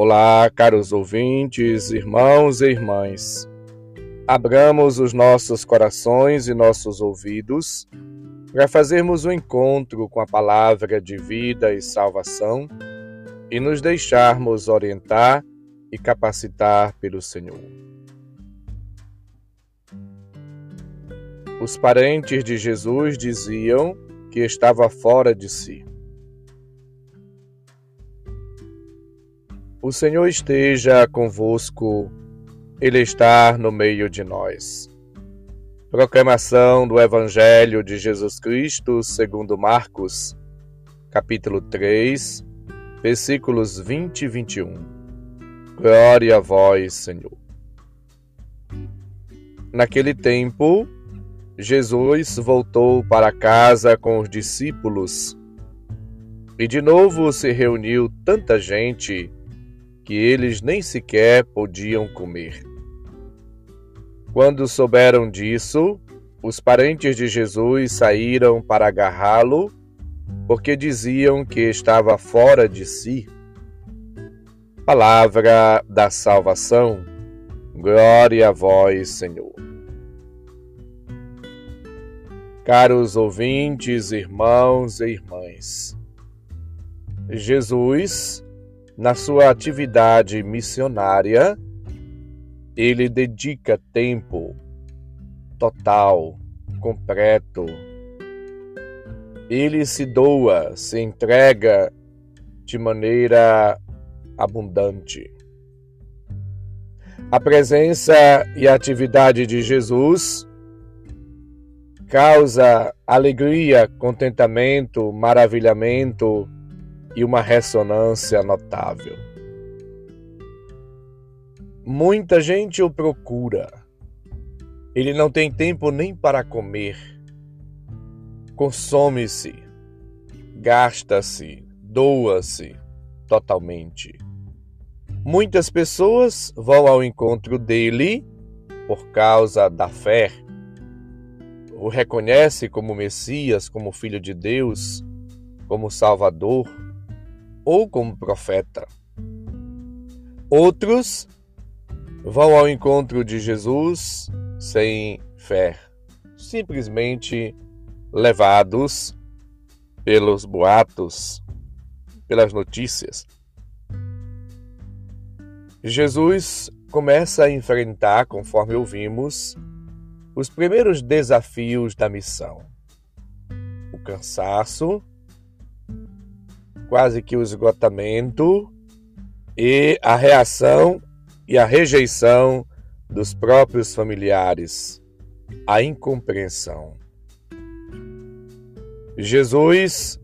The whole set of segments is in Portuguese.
Olá, caros ouvintes, irmãos e irmãs. Abramos os nossos corações e nossos ouvidos para fazermos o um encontro com a palavra de vida e salvação e nos deixarmos orientar e capacitar pelo Senhor. Os parentes de Jesus diziam que estava fora de si. O Senhor esteja convosco, Ele está no meio de nós. Proclamação do Evangelho de Jesus Cristo segundo Marcos, capítulo 3, versículos 20 e 21. Glória a vós, Senhor. Naquele tempo, Jesus voltou para casa com os discípulos e de novo se reuniu tanta gente que eles nem sequer podiam comer. Quando souberam disso, os parentes de Jesus saíram para agarrá-lo, porque diziam que estava fora de si. Palavra da salvação. Glória a vós, Senhor. Caros ouvintes, irmãos e irmãs, Jesus na sua atividade missionária, ele dedica tempo total, completo. Ele se doa, se entrega de maneira abundante. A presença e a atividade de Jesus causa alegria, contentamento, maravilhamento, e uma ressonância notável. Muita gente o procura. Ele não tem tempo nem para comer. Consome-se, gasta-se, doa-se totalmente. Muitas pessoas vão ao encontro dele por causa da fé. O reconhece como Messias, como Filho de Deus, como Salvador ou como profeta. Outros vão ao encontro de Jesus sem fé, simplesmente levados pelos boatos, pelas notícias. Jesus começa a enfrentar, conforme ouvimos, os primeiros desafios da missão: o cansaço, quase que o esgotamento e a reação e a rejeição dos próprios familiares, a incompreensão. Jesus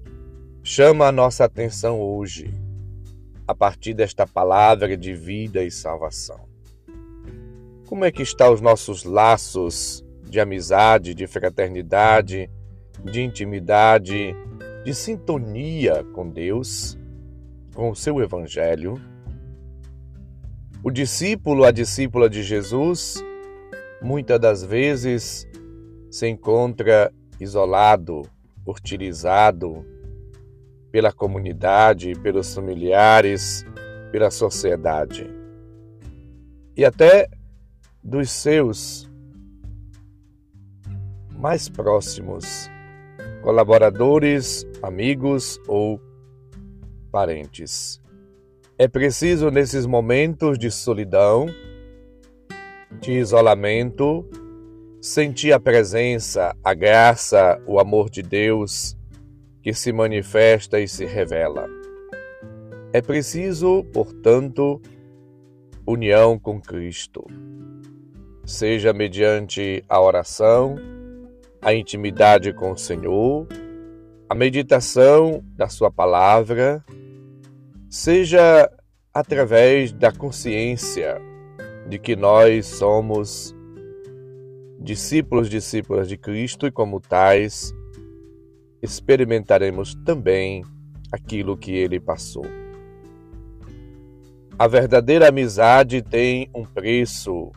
chama a nossa atenção hoje, a partir desta palavra de vida e salvação. Como é que estão os nossos laços de amizade, de fraternidade, de intimidade, de sintonia com Deus, com o seu Evangelho. O discípulo, a discípula de Jesus, muitas das vezes se encontra isolado, hostilizado pela comunidade, pelos familiares, pela sociedade e até dos seus mais próximos colaboradores, amigos ou parentes. É preciso, nesses momentos de solidão, de isolamento, sentir a presença, a graça, o amor de Deus que se manifesta e se revela. É preciso, portanto, união com Cristo, seja mediante a oração, a intimidade com o Senhor, a meditação da Sua palavra, seja através da consciência de que nós somos discípulos, discípulas de Cristo e, como tais, experimentaremos também aquilo que ele passou. A verdadeira amizade tem um preço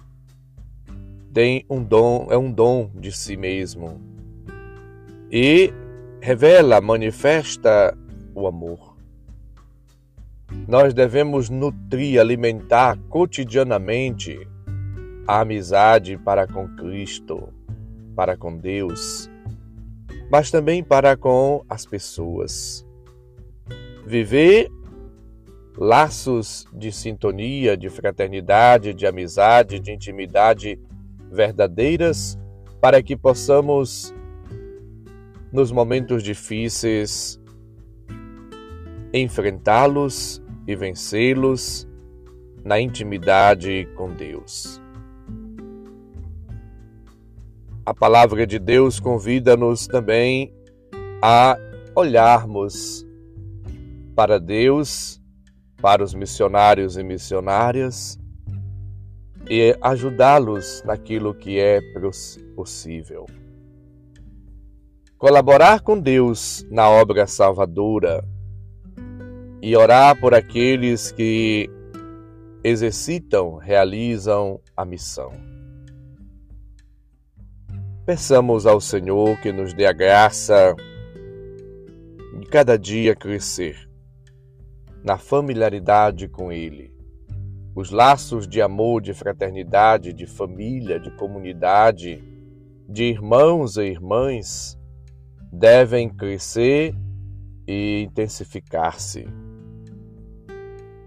tem um dom, é um dom de si mesmo e revela, manifesta o amor. nós devemos nutrir, alimentar cotidianamente a amizade para com Cristo, para com Deus, mas também para com as pessoas. Viver laços de sintonia, de fraternidade, de amizade, de intimidade verdadeiras, para que possamos, nos momentos difíceis, enfrentá-los e vencê-los na intimidade com Deus. A palavra de Deus convida-nos também a olharmos para Deus, para os missionários e missionárias e ajudá-los naquilo que é possível. Colaborar com Deus na obra salvadora e orar por aqueles que exercitam, realizam a missão. Peçamos ao Senhor que nos dê a graça de cada dia crescer na familiaridade com Ele. Os laços de amor, de fraternidade, de família, de comunidade, de irmãos e irmãs devem crescer e intensificar-se.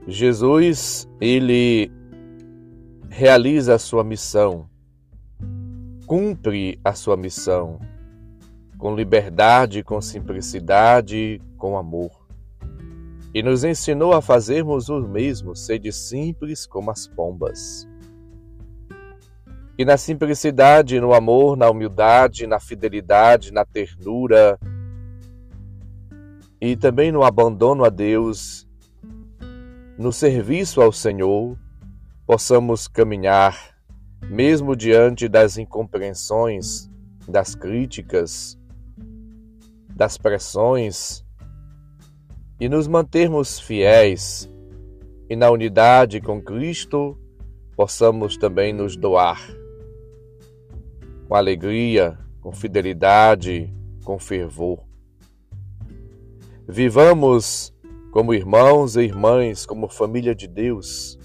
Jesus, ele realiza a sua missão, cumpre a sua missão com liberdade, com simplicidade, com amor. E nos ensinou a fazermos o mesmo, sede simples como as pombas. E na simplicidade, no amor, na humildade, na fidelidade, na ternura. E também no abandono a Deus no serviço ao Senhor, possamos caminhar, mesmo diante das incompreensões, das críticas, das pressões, e nos mantermos fiéis e na unidade com Cristo, possamos também nos doar com alegria, com fidelidade, com fervor. Vivamos como irmãos e irmãs, como família de Deus.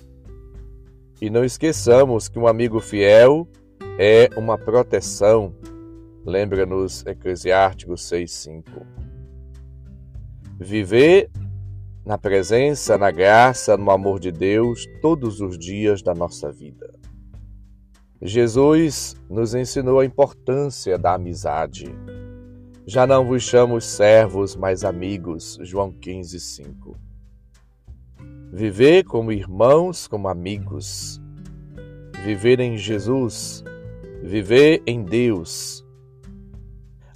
E não esqueçamos que um amigo fiel é uma proteção. Lembra-nos Eclesiásticos 6:5. Viver na presença, na graça, no amor de Deus todos os dias da nossa vida. Jesus nos ensinou a importância da amizade já não vos chamo servos, mas amigos. João 15, 5. Viver como irmãos, como amigos. Viver em Jesus. Viver em Deus.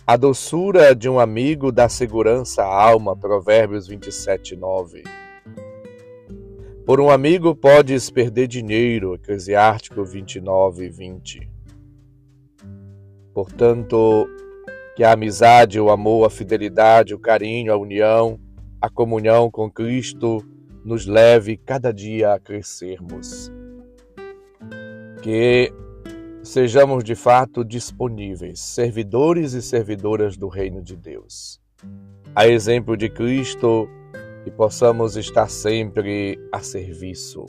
A doçura de um amigo dá segurança à alma. Provérbios 27, 9. Por um amigo podes perder dinheiro. Eclesiástico 29, 20. Portanto, que a amizade, o amor, a fidelidade, o carinho, a união, a comunhão com Cristo nos leve cada dia a crescermos. Que sejamos de fato disponíveis, servidores e servidoras do Reino de Deus. A exemplo de Cristo, que possamos estar sempre a serviço,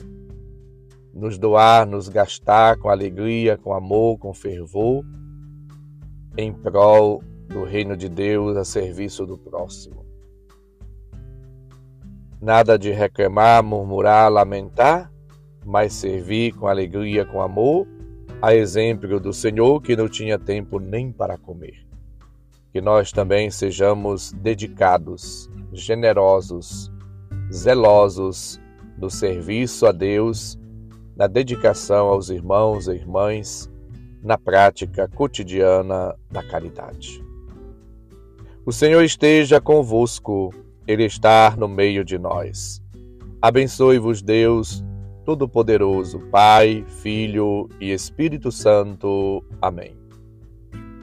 nos doar, nos gastar com alegria, com amor, com fervor, em prol do reino de Deus a serviço do próximo. Nada de reclamar, murmurar, lamentar, mas servir com alegria, com amor, a exemplo do Senhor que não tinha tempo nem para comer. Que nós também sejamos dedicados, generosos, zelosos do serviço a Deus, na dedicação aos irmãos e irmãs, na prática cotidiana da caridade. O Senhor esteja convosco, Ele está no meio de nós. Abençoe-vos, Deus Todo-Poderoso, Pai, Filho e Espírito Santo. Amém.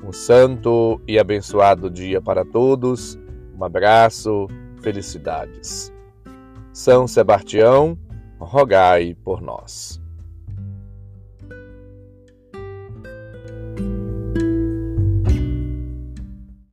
Um santo e abençoado dia para todos. Um abraço, felicidades. São Sebastião, rogai por nós.